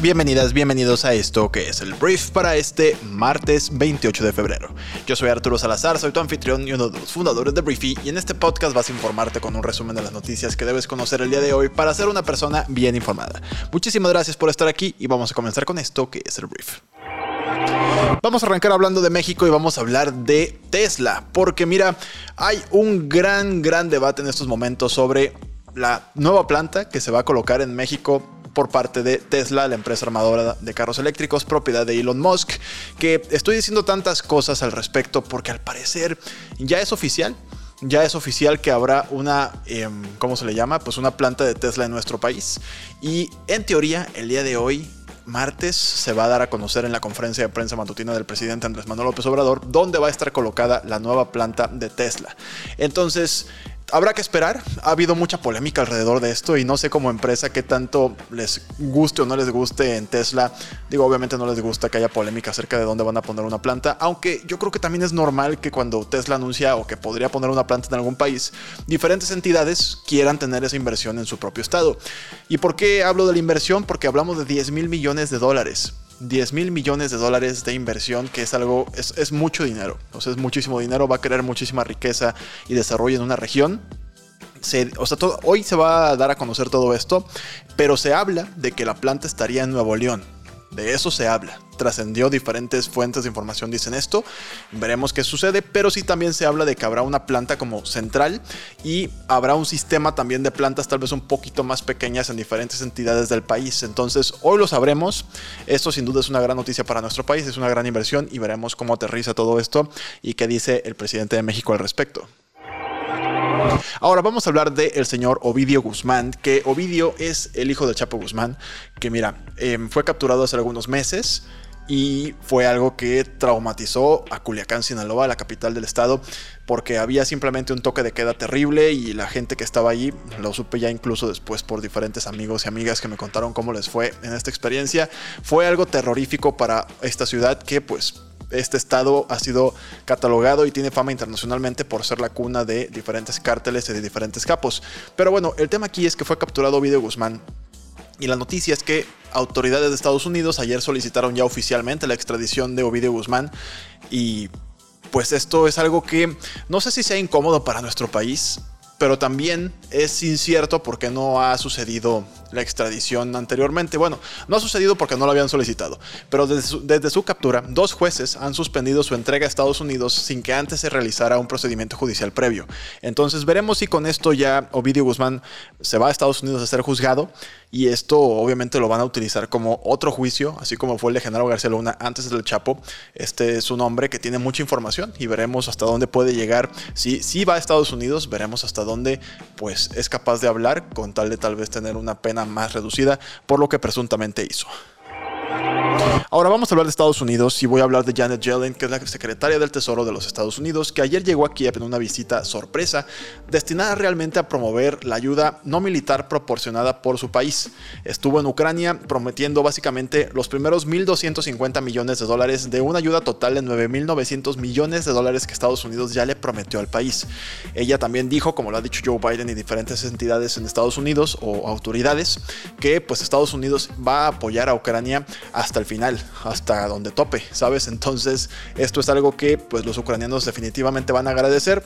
Bienvenidas, bienvenidos a esto que es el brief para este martes 28 de febrero. Yo soy Arturo Salazar, soy tu anfitrión y uno de los fundadores de Briefy y en este podcast vas a informarte con un resumen de las noticias que debes conocer el día de hoy para ser una persona bien informada. Muchísimas gracias por estar aquí y vamos a comenzar con esto que es el brief. Vamos a arrancar hablando de México y vamos a hablar de Tesla, porque mira, hay un gran, gran debate en estos momentos sobre la nueva planta que se va a colocar en México por parte de Tesla, la empresa armadora de carros eléctricos, propiedad de Elon Musk, que estoy diciendo tantas cosas al respecto porque al parecer ya es oficial. Ya es oficial que habrá una, em, ¿cómo se le llama? Pues una planta de Tesla en nuestro país. Y en teoría, el día de hoy, martes se va a dar a conocer en la conferencia de prensa matutina del presidente Andrés Manuel López Obrador dónde va a estar colocada la nueva planta de Tesla. Entonces, Habrá que esperar, ha habido mucha polémica alrededor de esto y no sé como empresa qué tanto les guste o no les guste en Tesla. Digo, obviamente no les gusta que haya polémica acerca de dónde van a poner una planta, aunque yo creo que también es normal que cuando Tesla anuncia o que podría poner una planta en algún país, diferentes entidades quieran tener esa inversión en su propio estado. ¿Y por qué hablo de la inversión? Porque hablamos de 10 mil millones de dólares. 10 mil millones de dólares de inversión, que es algo, es, mucho dinero, o es muchísimo dinero, va a crear muchísima riqueza y desarrollo en una región. o sea, hoy se va a dar a conocer todo esto, pero se habla de que la planta estaría en Nuevo León. De eso se habla. Trascendió diferentes fuentes de información dicen esto. Veremos qué sucede, pero sí también se habla de que habrá una planta como central y habrá un sistema también de plantas tal vez un poquito más pequeñas en diferentes entidades del país. Entonces, hoy lo sabremos. Esto sin duda es una gran noticia para nuestro país, es una gran inversión y veremos cómo aterriza todo esto y qué dice el presidente de México al respecto. Ahora vamos a hablar del señor Ovidio Guzmán, que Ovidio es el hijo de Chapo Guzmán, que mira, em, fue capturado hace algunos meses y fue algo que traumatizó a Culiacán, Sinaloa, la capital del estado, porque había simplemente un toque de queda terrible y la gente que estaba allí, lo supe ya incluso después por diferentes amigos y amigas que me contaron cómo les fue en esta experiencia, fue algo terrorífico para esta ciudad que pues este estado ha sido catalogado y tiene fama internacionalmente por ser la cuna de diferentes cárteles y de diferentes capos. Pero bueno, el tema aquí es que fue capturado Ovidio Guzmán. Y la noticia es que autoridades de Estados Unidos ayer solicitaron ya oficialmente la extradición de Ovidio Guzmán. Y pues esto es algo que no sé si sea incómodo para nuestro país, pero también es incierto porque no ha sucedido la extradición anteriormente. Bueno, no ha sucedido porque no lo habían solicitado, pero desde su, captura, dos jueces han suspendido su entrega a Estados Unidos sin que antes se realizara un procedimiento judicial previo. Entonces veremos si con esto ya Ovidio Guzmán se va a Estados Unidos a ser juzgado y esto obviamente lo van a utilizar como otro juicio, así como fue el de Genaro García Luna antes del Chapo. Este es un hombre que tiene mucha información y veremos hasta dónde puede llegar. Si, si va a Estados Unidos, veremos hasta dónde pues es capaz de hablar con tal de tal vez tener una pena más reducida por lo que presuntamente hizo. Ahora vamos a hablar de Estados Unidos y voy a hablar de Janet Yellen, que es la secretaria del Tesoro de los Estados Unidos, que ayer llegó a Kiev en una visita sorpresa destinada realmente a promover la ayuda no militar proporcionada por su país. Estuvo en Ucrania prometiendo básicamente los primeros 1.250 millones de dólares de una ayuda total de 9.900 millones de dólares que Estados Unidos ya le prometió al país. Ella también dijo, como lo ha dicho Joe Biden y diferentes entidades en Estados Unidos o autoridades, que pues Estados Unidos va a apoyar a Ucrania hasta el final, hasta donde tope, ¿sabes? Entonces, esto es algo que pues los ucranianos definitivamente van a agradecer.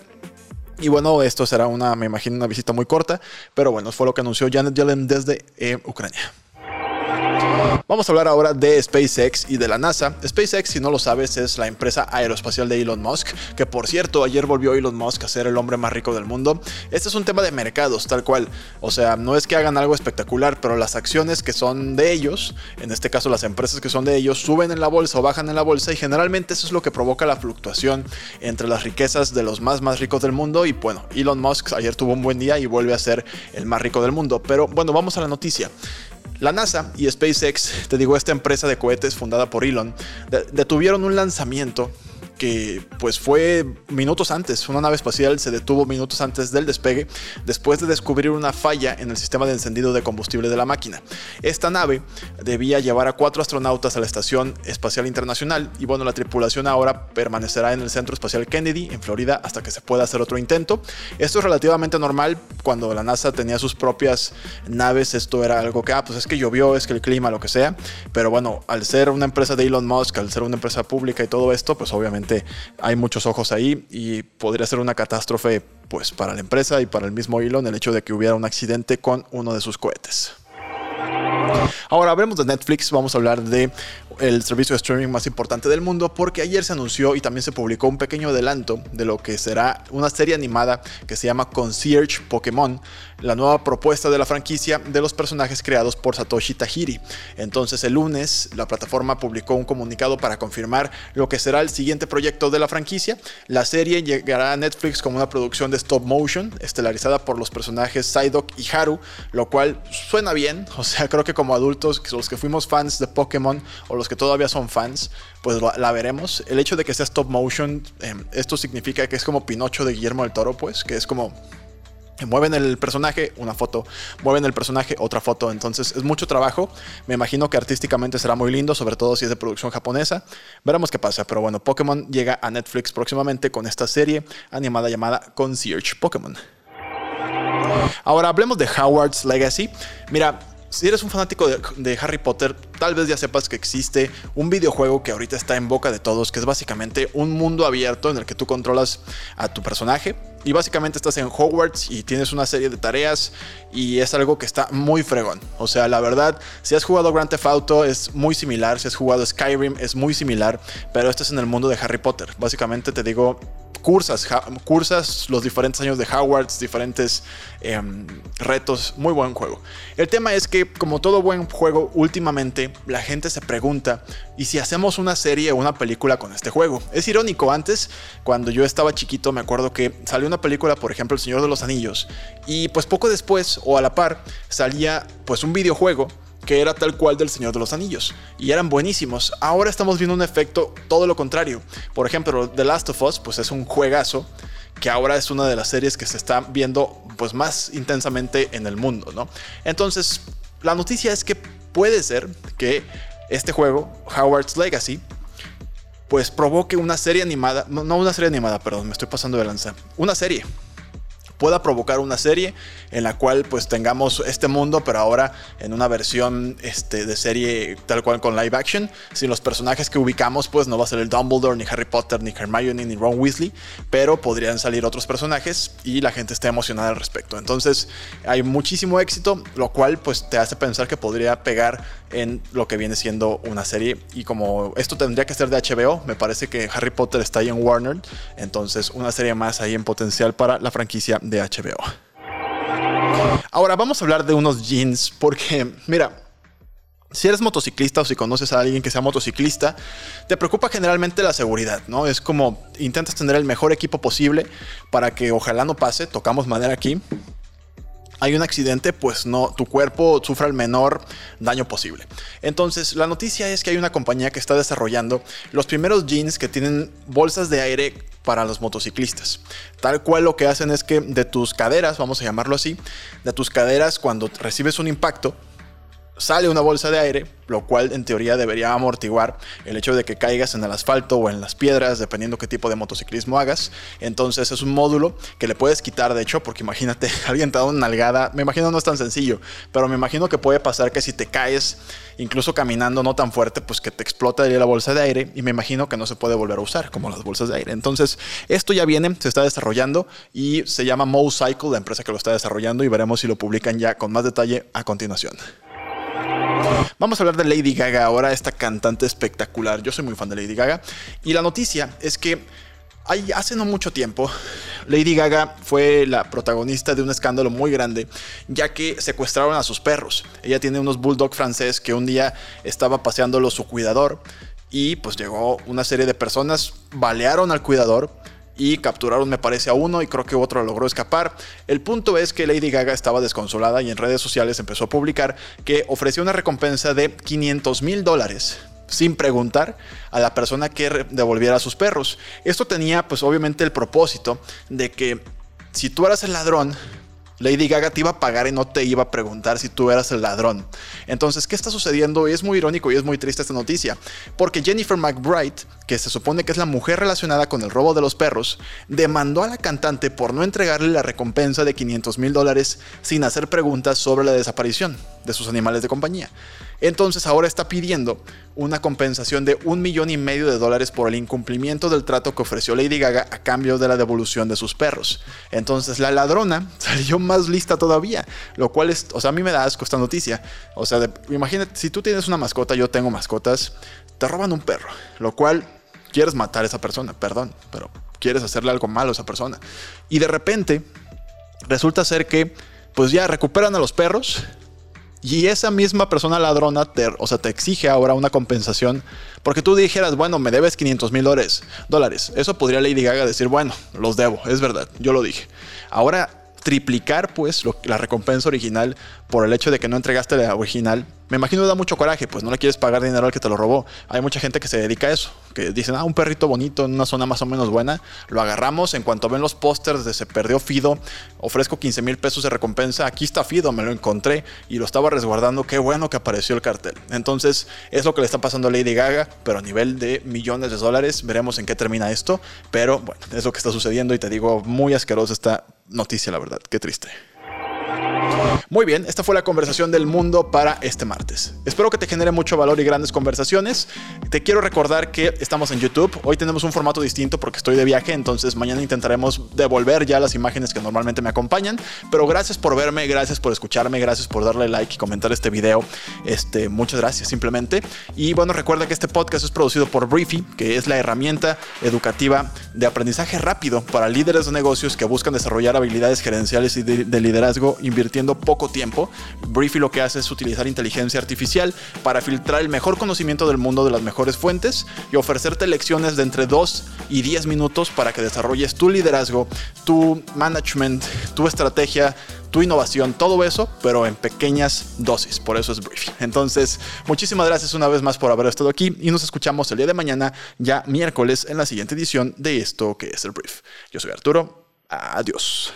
Y bueno, esto será una, me imagino, una visita muy corta, pero bueno, fue lo que anunció Janet Yellen desde eh, Ucrania. Vamos a hablar ahora de SpaceX y de la NASA. SpaceX, si no lo sabes, es la empresa aeroespacial de Elon Musk, que por cierto, ayer volvió Elon Musk a ser el hombre más rico del mundo. Este es un tema de mercados, tal cual. O sea, no es que hagan algo espectacular, pero las acciones que son de ellos, en este caso las empresas que son de ellos, suben en la bolsa o bajan en la bolsa y generalmente eso es lo que provoca la fluctuación entre las riquezas de los más más ricos del mundo y bueno, Elon Musk ayer tuvo un buen día y vuelve a ser el más rico del mundo. Pero bueno, vamos a la noticia. La NASA y SpaceX, te digo, esta empresa de cohetes fundada por Elon, detuvieron un lanzamiento que pues fue minutos antes, una nave espacial se detuvo minutos antes del despegue después de descubrir una falla en el sistema de encendido de combustible de la máquina. Esta nave debía llevar a cuatro astronautas a la Estación Espacial Internacional y bueno, la tripulación ahora permanecerá en el Centro Espacial Kennedy en Florida hasta que se pueda hacer otro intento. Esto es relativamente normal cuando la NASA tenía sus propias naves, esto era algo que, ah, pues es que llovió, es que el clima, lo que sea, pero bueno, al ser una empresa de Elon Musk, al ser una empresa pública y todo esto, pues hay muchos ojos ahí y podría ser una catástrofe pues para la empresa y para el mismo Elon el hecho de que hubiera un accidente con uno de sus cohetes. Ahora hablemos de Netflix, vamos a hablar de el servicio de streaming más importante del mundo porque ayer se anunció y también se publicó un pequeño adelanto de lo que será una serie animada que se llama Concierge Pokémon, la nueva propuesta de la franquicia de los personajes creados por Satoshi Tajiri. Entonces el lunes la plataforma publicó un comunicado para confirmar lo que será el siguiente proyecto de la franquicia. La serie llegará a Netflix como una producción de stop motion, estelarizada por los personajes Psyduck y Haru, lo cual suena bien, o sea, creo que como adultos, los que fuimos fans de Pokémon o los que todavía son fans, pues la veremos. El hecho de que sea stop motion, em, esto significa que es como Pinocho de Guillermo del Toro, pues, que es como Mueven el personaje, una foto. Mueven el personaje, otra foto. Entonces es mucho trabajo. Me imagino que artísticamente será muy lindo, sobre todo si es de producción japonesa. Veremos qué pasa. Pero bueno, Pokémon llega a Netflix próximamente con esta serie animada llamada Concierge Pokémon. Ahora hablemos de Howard's Legacy. Mira, si eres un fanático de, Harry Potter, tal vez ya sepas que existe un videojuego que ahorita está en boca de todos, que es básicamente un mundo abierto en el que tú controlas a tu personaje y básicamente estás en Hogwarts y tienes una serie de tareas y es algo que está muy fregón. O sea, la verdad, si has jugado Grand Theft Auto es muy similar, si has jugado Skyrim es muy similar, pero esto es en el mundo de Harry Potter. Básicamente te digo, cursas, cursas los diferentes años de Hogwarts, diferentes em, retos, muy buen juego. El tema es que como todo buen juego, últimamente la gente se pregunta, ¿y si hacemos una serie o una película con este juego? Es irónico, antes, cuando yo estaba chiquito, me acuerdo que salió una película, por ejemplo, El Señor de los Anillos, y pues poco después, o a la par, salía pues un videojuego que era tal cual del Señor de los Anillos. Y eran buenísimos. Ahora estamos viendo un efecto todo lo contrario. Por ejemplo, The Last of Us, pues es un juegazo que ahora es una de las series que se está viendo pues más intensamente en el mundo, ¿no? Entonces, la noticia es que puede ser que este juego, Howard's Legacy, pues provoque una serie animada, no, una serie animada, perdón, me estoy pasando de lanza, una serie pueda provocar una serie en la cual pues tengamos este mundo, pero ahora en una versión este, de serie tal cual con live action. Sin los personajes que ubicamos, pues no va a ser el Dumbledore, ni Harry Potter, ni Hermione, ni Ron Weasley, pero podrían salir otros personajes y la gente está emocionada al respecto. Entonces hay muchísimo éxito, lo cual pues te hace pensar que podría pegar en lo que viene siendo una serie. Y como esto tendría que ser de HBO, me parece que Harry Potter está ahí en Warner, entonces una serie más ahí en potencial para la franquicia de HBO. Ahora vamos a hablar de unos jeans porque, mira, si eres motociclista o si conoces a alguien que sea motociclista, te preocupa generalmente la seguridad, ¿no? Es como intentas tener el mejor equipo posible para que ojalá no pase, tocamos madera aquí, hay un accidente, pues no, tu cuerpo sufra el menor daño posible. Entonces, la noticia es que hay una compañía que está desarrollando los primeros jeans que tienen bolsas de aire para los motociclistas. Tal cual lo que hacen es que de tus caderas, vamos a llamarlo así, de tus caderas cuando recibes un impacto, sale una bolsa de aire, lo cual en teoría debería amortiguar el hecho de que caigas en el asfalto o en las piedras, dependiendo qué tipo de motociclismo hagas. Entonces es un módulo que le puedes quitar, de hecho, porque imagínate, alguien te da una nalgada, me imagino no es tan sencillo, pero me imagino que puede pasar que si te caes, incluso caminando no tan fuerte, pues que te explota la bolsa de aire y me imagino que no se puede volver a usar como las bolsas de aire. Entonces esto ya viene, se está desarrollando y se llama Mocycle, la empresa que lo está desarrollando y veremos si lo publican ya con más detalle a continuación. Vamos a hablar de Lady Gaga ahora, esta cantante espectacular. Yo soy muy fan de Lady Gaga. Y la noticia es que hace no mucho tiempo, Lady Gaga fue la protagonista de un escándalo muy grande, ya que secuestraron a sus perros. Ella tiene unos bulldog francés que un día estaba paseándolo su cuidador y pues llegó una serie de personas, balearon al cuidador y capturaron me parece a uno y creo que otro logró escapar. El punto es que Lady Gaga estaba desconsolada y en redes sociales empezó a publicar que ofreció una recompensa de 500 mil dólares sin preguntar a la persona que devolviera sus perros. Esto tenía pues obviamente el propósito de que si tú eras el ladrón, Lady Gaga te iba a pagar y no te iba a preguntar si tú eras el ladrón. Entonces, ¿qué está sucediendo? Es muy irónico y es muy triste esta noticia, porque Jennifer McBride, que se supone que es la mujer relacionada con el robo de los perros, demandó a la cantante por no entregarle la recompensa de 500 mil dólares sin hacer preguntas sobre la desaparición de sus animales de compañía. Entonces ahora está pidiendo una compensación de un millón y medio de dólares por el incumplimiento del trato que ofreció Lady Gaga a cambio de la devolución de sus perros. Entonces la ladrona salió más lista todavía, lo cual es, o sea, a mí me da asco esta noticia. O sea, imagínate, si tú tienes una mascota, yo tengo mascotas, te roban un perro, lo cual quieres matar a esa persona, perdón, pero quieres hacerle algo malo a esa persona. Y de repente resulta ser que pues ya recuperan a los perros, y esa misma persona ladrona te, o sea, te exige ahora una compensación porque tú dijeras, bueno, me debes 500 mil dólares. Eso podría Lady Gaga decir, bueno, los debo, es verdad, yo lo dije. Ahora triplicar pues la recompensa original por el hecho de que no entregaste la original, me imagino da mucho coraje, pues no le quieres pagar dinero al que te lo robó. Hay mucha gente que se dedica a eso, que dicen, ah, un perrito bonito en una zona más o menos buena, lo agarramos, en cuanto ven los pósters de se perdió Fido, ofrezco 15 mil pesos de recompensa, aquí está Fido, me lo encontré y lo estaba resguardando, qué bueno que apareció el cartel. Entonces es lo que le está pasando a Lady Gaga, pero a nivel de millones de dólares, veremos en qué termina esto, pero bueno, es lo que está sucediendo y te digo, muy asquerosa esta noticia, la verdad, qué triste. Muy bien, esta fue la conversación del mundo para este martes. Espero que te genere mucho valor y grandes conversaciones. Te quiero recordar que estamos en YouTube. Hoy tenemos un formato distinto porque estoy de viaje, entonces mañana intentaremos devolver ya las imágenes que normalmente me acompañan. Pero gracias por verme, gracias por escucharme, gracias por darle like y comentar este video. Este, muchas gracias simplemente. Y bueno, recuerda que este podcast es producido por Briefy, que es la herramienta educativa de aprendizaje rápido para líderes de negocios que buscan desarrollar habilidades gerenciales y de liderazgo invirtiendo poco tiempo. Briefy lo que hace es utilizar inteligencia artificial para filtrar el mejor conocimiento del mundo de las mejores fuentes y ofrecerte lecciones de entre 2 y 10 minutos para que desarrolles tu liderazgo, tu management, tu estrategia, tu innovación, todo eso, pero en pequeñas dosis. Por eso es Briefy. Entonces, muchísimas gracias una vez más por haber estado aquí y nos escuchamos el día de mañana, ya miércoles, en la siguiente edición de esto que es el Brief. Yo soy Arturo. Adiós.